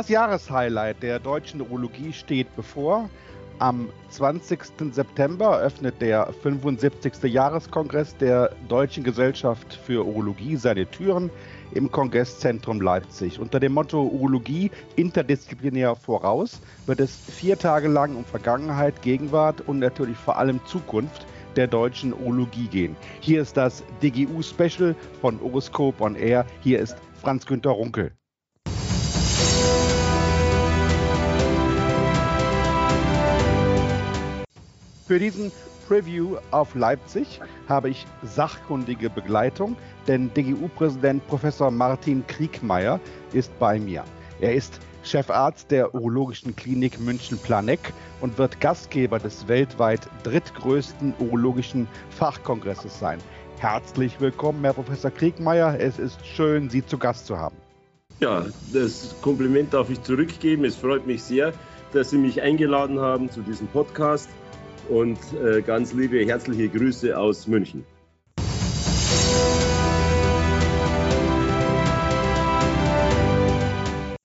Das Jahreshighlight der deutschen Urologie steht bevor. Am 20. September eröffnet der 75. Jahreskongress der Deutschen Gesellschaft für Urologie seine Türen im Kongresszentrum Leipzig. Unter dem Motto Urologie interdisziplinär voraus wird es vier Tage lang um Vergangenheit, Gegenwart und natürlich vor allem Zukunft der deutschen Urologie gehen. Hier ist das DGU Special von Horoscope on Air. Hier ist Franz Günter Runkel. Für diesen Preview auf Leipzig habe ich sachkundige Begleitung, denn DGU-Präsident Professor Martin Kriegmeier ist bei mir. Er ist Chefarzt der Urologischen Klinik München-Planegg und wird Gastgeber des weltweit drittgrößten urologischen Fachkongresses sein. Herzlich willkommen, Herr Professor Kriegmeier. Es ist schön, Sie zu Gast zu haben. Ja, das Kompliment darf ich zurückgeben. Es freut mich sehr, dass Sie mich eingeladen haben zu diesem Podcast und äh, ganz liebe herzliche Grüße aus München.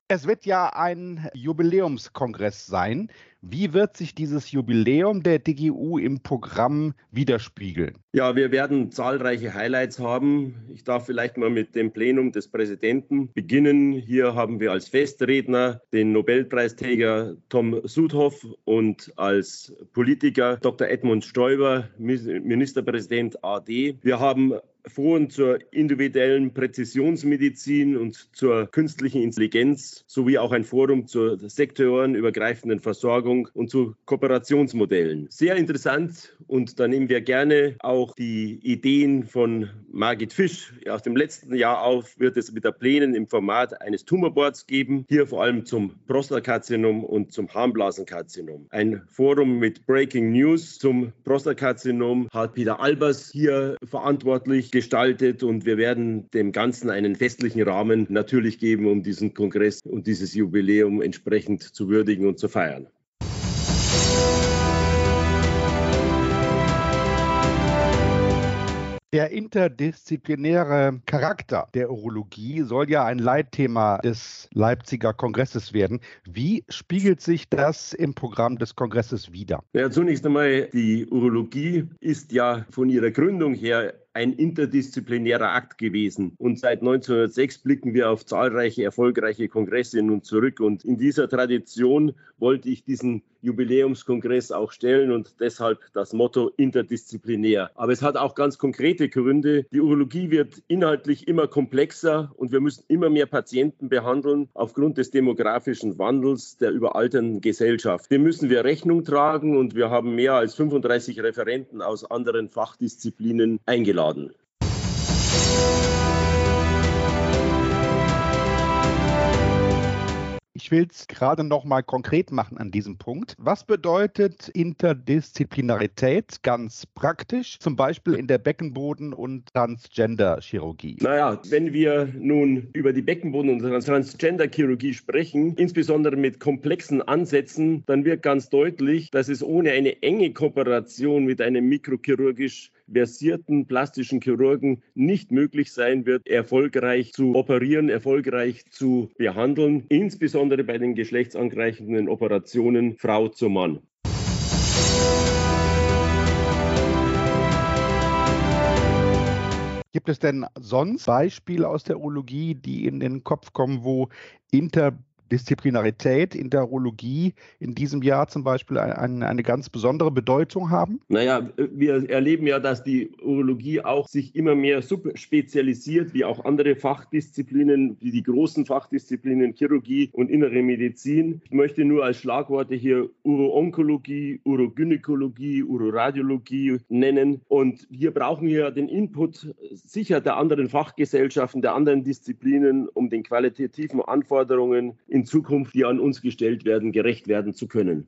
Es wird ja ein Jubiläumskongress sein. Wie wird sich dieses Jubiläum der DGU im Programm widerspiegeln? Ja, wir werden zahlreiche Highlights haben. Ich darf vielleicht mal mit dem Plenum des Präsidenten beginnen. Hier haben wir als Festredner den Nobelpreisträger Tom Sudhoff und als Politiker Dr. Edmund Stoiber, Ministerpräsident AD. Wir haben Foren zur individuellen Präzisionsmedizin und zur künstlichen Intelligenz sowie auch ein Forum zur sektorenübergreifenden Versorgung und zu Kooperationsmodellen. Sehr interessant und da nehmen wir gerne auch die Ideen von Margit Fisch aus dem letzten Jahr auf, wird es wieder Plänen im Format eines Tumorboards geben, hier vor allem zum Prostatakarzinom und zum Harnblasenkarzinom. Ein Forum mit Breaking News zum Prostatakarzinom hat Peter Albers hier verantwortlich gestaltet und wir werden dem Ganzen einen festlichen Rahmen natürlich geben, um diesen Kongress und dieses Jubiläum entsprechend zu würdigen und zu feiern. Der interdisziplinäre Charakter der Urologie soll ja ein Leitthema des Leipziger Kongresses werden. Wie spiegelt sich das im Programm des Kongresses wider? Ja, zunächst einmal, die Urologie ist ja von ihrer Gründung her ein interdisziplinärer Akt gewesen. Und seit 1906 blicken wir auf zahlreiche erfolgreiche Kongresse nun zurück. Und in dieser Tradition wollte ich diesen Jubiläumskongress auch stellen und deshalb das Motto interdisziplinär. Aber es hat auch ganz konkrete Gründe. Die Urologie wird inhaltlich immer komplexer und wir müssen immer mehr Patienten behandeln aufgrund des demografischen Wandels der überalternden Gesellschaft. Dem müssen wir Rechnung tragen und wir haben mehr als 35 Referenten aus anderen Fachdisziplinen eingeladen eingeladen. Ich will es gerade noch mal konkret machen an diesem Punkt. Was bedeutet Interdisziplinarität ganz praktisch, zum Beispiel in der Beckenboden- und Transgender-Chirurgie? Naja, wenn wir nun über die Beckenboden- und Transgender-Chirurgie sprechen, insbesondere mit komplexen Ansätzen, dann wird ganz deutlich, dass es ohne eine enge Kooperation mit einem mikrochirurgisch versierten plastischen Chirurgen nicht möglich sein wird, erfolgreich zu operieren, erfolgreich zu behandeln, insbesondere bei den geschlechtsangleichenden Operationen Frau zu Mann. Gibt es denn sonst Beispiele aus der Urologie, die in den Kopf kommen, wo Inter Disziplinarität in der Urologie in diesem Jahr zum Beispiel eine, eine ganz besondere Bedeutung haben? Naja, wir erleben ja, dass die Urologie auch sich immer mehr subspezialisiert, wie auch andere Fachdisziplinen, wie die großen Fachdisziplinen Chirurgie und Innere Medizin. Ich möchte nur als Schlagworte hier Uroonkologie, Urogynäkologie, Uroradiologie nennen. Und hier brauchen wir den Input sicher der anderen Fachgesellschaften, der anderen Disziplinen, um den qualitativen Anforderungen in Zukunft, die an uns gestellt werden, gerecht werden zu können.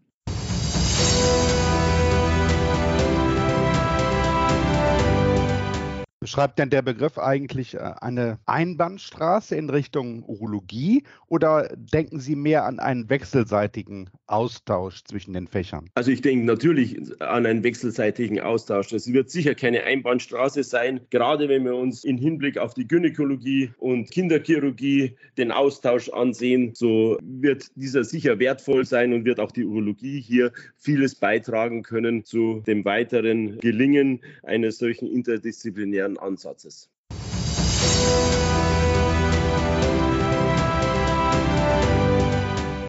Beschreibt denn der Begriff eigentlich äh, eine Einbahnstraße in Richtung Urologie oder denken Sie mehr an einen wechselseitigen Austausch zwischen den Fächern? Also ich denke natürlich an einen wechselseitigen Austausch. Das wird sicher keine Einbahnstraße sein, gerade wenn wir uns im Hinblick auf die Gynäkologie und Kinderchirurgie den Austausch ansehen, so wird dieser sicher wertvoll sein und wird auch die Urologie hier vieles beitragen können zu dem weiteren Gelingen eines solchen interdisziplinären Ansatzes.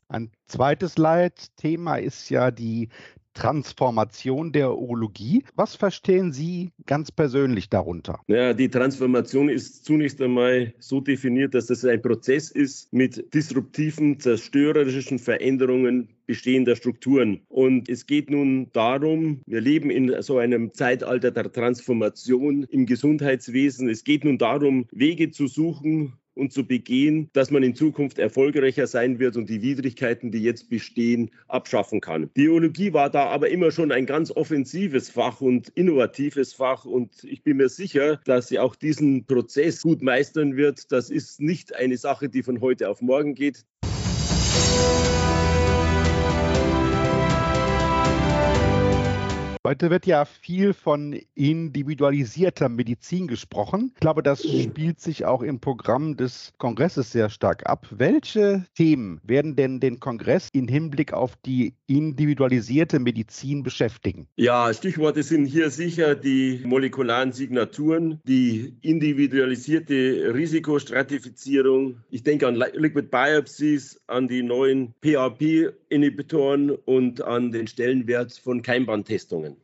Ein zweites Leitthema ist ja die Transformation der Urologie. Was verstehen Sie ganz persönlich darunter? Ja, die Transformation ist zunächst einmal so definiert, dass es ein Prozess ist mit disruptiven, zerstörerischen Veränderungen bestehender Strukturen. Und es geht nun darum, wir leben in so einem Zeitalter der Transformation im Gesundheitswesen. Es geht nun darum, Wege zu suchen, und zu begehen, dass man in Zukunft erfolgreicher sein wird und die Widrigkeiten, die jetzt bestehen, abschaffen kann. Die Biologie war da aber immer schon ein ganz offensives Fach und innovatives Fach und ich bin mir sicher, dass sie auch diesen Prozess gut meistern wird. Das ist nicht eine Sache, die von heute auf morgen geht. Heute wird ja viel von individualisierter Medizin gesprochen. Ich glaube, das spielt sich auch im Programm des Kongresses sehr stark ab. Welche Themen werden denn den Kongress im Hinblick auf die individualisierte Medizin beschäftigen? Ja, Stichworte sind hier sicher die molekularen Signaturen, die individualisierte Risikostratifizierung. Ich denke an Liquid Biopsies, an die neuen PRP-Inhibitoren und an den Stellenwert von Keimbahntestungen.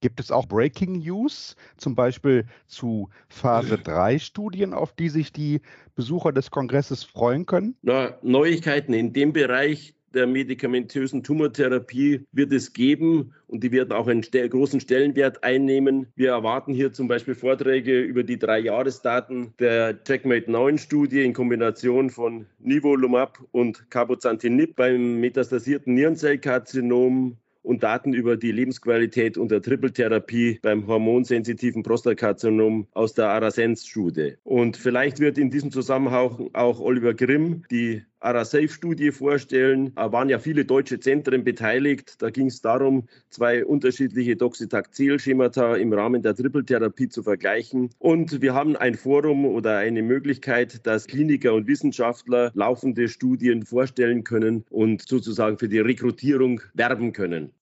Gibt es auch Breaking News, zum Beispiel zu Phase 3 Studien, auf die sich die Besucher des Kongresses freuen können? Na, Neuigkeiten in dem Bereich der medikamentösen Tumortherapie wird es geben und die werden auch einen großen Stellenwert einnehmen. Wir erwarten hier zum Beispiel Vorträge über die drei Jahresdaten der Checkmate 9 Studie in Kombination von Nivolumab und Cabozantinib beim metastasierten Nierenzellkarzinom und Daten über die Lebensqualität unter Trippeltherapie beim hormonsensitiven Prostatakarzinom aus der Arasens-Studie. Und vielleicht wird in diesem Zusammenhang auch Oliver Grimm die ARASAFE-Studie vorstellen. Da waren ja viele deutsche Zentren beteiligt. Da ging es darum, zwei unterschiedliche Doxytaxel-Schemata im Rahmen der Trippeltherapie zu vergleichen. Und wir haben ein Forum oder eine Möglichkeit, dass Kliniker und Wissenschaftler laufende Studien vorstellen können und sozusagen für die Rekrutierung werben können.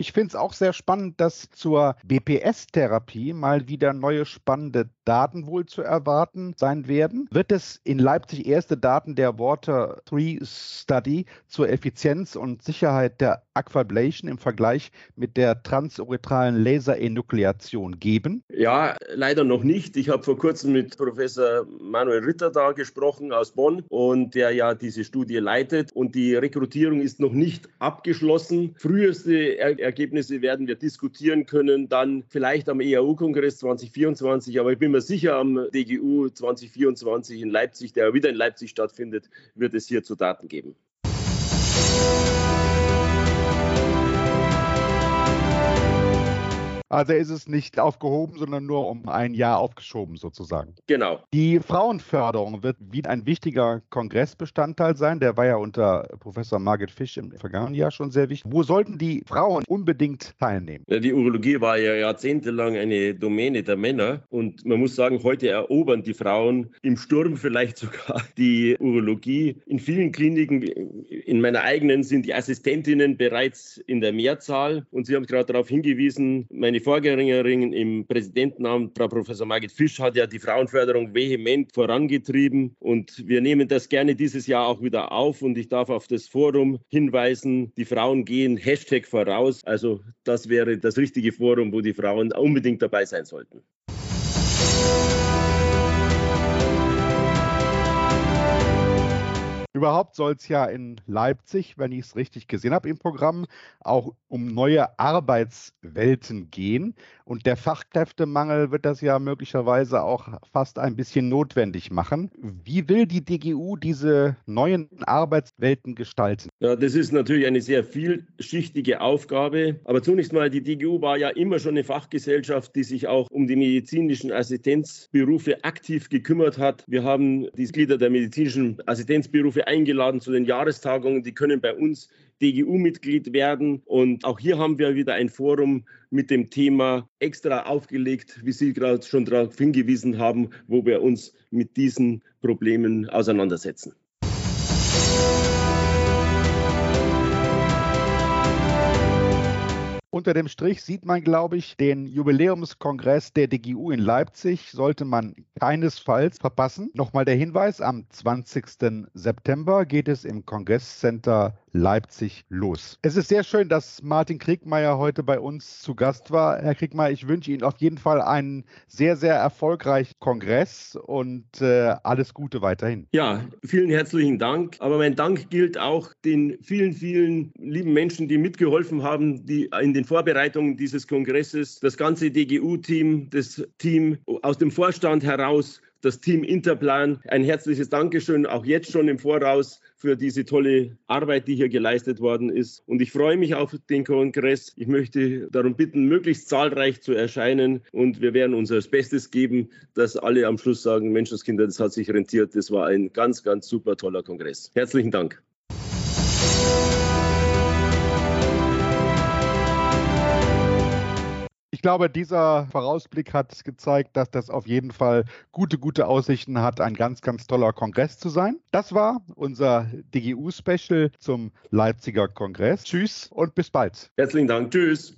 Ich finde es auch sehr spannend, dass zur BPS-Therapie mal wieder neue spannende Daten wohl zu erwarten sein werden. Wird es in Leipzig erste Daten der Water 3 Study zur Effizienz und Sicherheit der Aquablation im Vergleich mit der transuretralen Laserenukleation geben? Ja, leider noch nicht. Ich habe vor kurzem mit Professor Manuel Ritter da gesprochen aus Bonn und der ja diese Studie leitet und die Rekrutierung ist noch nicht abgeschlossen. Früheste er Ergebnisse werden wir diskutieren können, dann vielleicht am EAU-Kongress 2024, aber ich bin mir sicher, am DGU 2024 in Leipzig, der wieder in Leipzig stattfindet, wird es hier zu Daten geben. Also ist es nicht aufgehoben, sondern nur um ein Jahr aufgeschoben sozusagen. Genau. Die Frauenförderung wird wieder ein wichtiger Kongressbestandteil sein. Der war ja unter Professor Margit Fisch im vergangenen Jahr schon sehr wichtig. Wo sollten die Frauen unbedingt teilnehmen? Ja, die Urologie war ja jahrzehntelang eine Domäne der Männer. Und man muss sagen, heute erobern die Frauen im Sturm vielleicht sogar die Urologie. In vielen Kliniken, in meiner eigenen, sind die Assistentinnen bereits in der Mehrzahl. Und Sie haben gerade darauf hingewiesen, meine meine Vorgängerin im Präsidentenamt, Frau Professor Margit Fisch, hat ja die Frauenförderung vehement vorangetrieben und wir nehmen das gerne dieses Jahr auch wieder auf und ich darf auf das Forum hinweisen, die Frauen gehen Hashtag voraus. Also das wäre das richtige Forum, wo die Frauen unbedingt dabei sein sollten. Überhaupt soll es ja in Leipzig, wenn ich es richtig gesehen habe im Programm, auch um neue Arbeitswelten gehen. Und der Fachkräftemangel wird das ja möglicherweise auch fast ein bisschen notwendig machen. Wie will die DGU diese neuen Arbeitswelten gestalten? Ja, das ist natürlich eine sehr vielschichtige Aufgabe. Aber zunächst mal, die DGU war ja immer schon eine Fachgesellschaft, die sich auch um die medizinischen Assistenzberufe aktiv gekümmert hat. Wir haben die Mitglieder der medizinischen Assistenzberufe eingeladen zu den Jahrestagungen. Die können bei uns DGU-Mitglied werden. Und auch hier haben wir wieder ein Forum mit dem Thema extra aufgelegt, wie Sie gerade schon darauf hingewiesen haben, wo wir uns mit diesen Problemen auseinandersetzen. Unter dem Strich sieht man, glaube ich, den Jubiläumskongress der DGU in Leipzig sollte man keinesfalls verpassen. Nochmal der Hinweis, am 20. September geht es im Kongresscenter Leipzig los. Es ist sehr schön, dass Martin Kriegmeier heute bei uns zu Gast war. Herr Kriegmeier, ich wünsche Ihnen auf jeden Fall einen sehr, sehr erfolgreichen Kongress und äh, alles Gute weiterhin. Ja, vielen herzlichen Dank. Aber mein Dank gilt auch den vielen, vielen lieben Menschen, die mitgeholfen haben, die in den Vorbereitungen dieses Kongresses, das ganze DGU-Team, das Team aus dem Vorstand heraus, das Team Interplan. Ein herzliches Dankeschön auch jetzt schon im Voraus für diese tolle Arbeit, die hier geleistet worden ist. Und ich freue mich auf den Kongress. Ich möchte darum bitten, möglichst zahlreich zu erscheinen. Und wir werden unser Bestes geben, dass alle am Schluss sagen, Menschenskinder, das hat sich rentiert. Das war ein ganz, ganz super toller Kongress. Herzlichen Dank. Ich glaube, dieser Vorausblick hat gezeigt, dass das auf jeden Fall gute, gute Aussichten hat, ein ganz, ganz toller Kongress zu sein. Das war unser DGU-Special zum Leipziger Kongress. Tschüss und bis bald. Herzlichen Dank. Tschüss.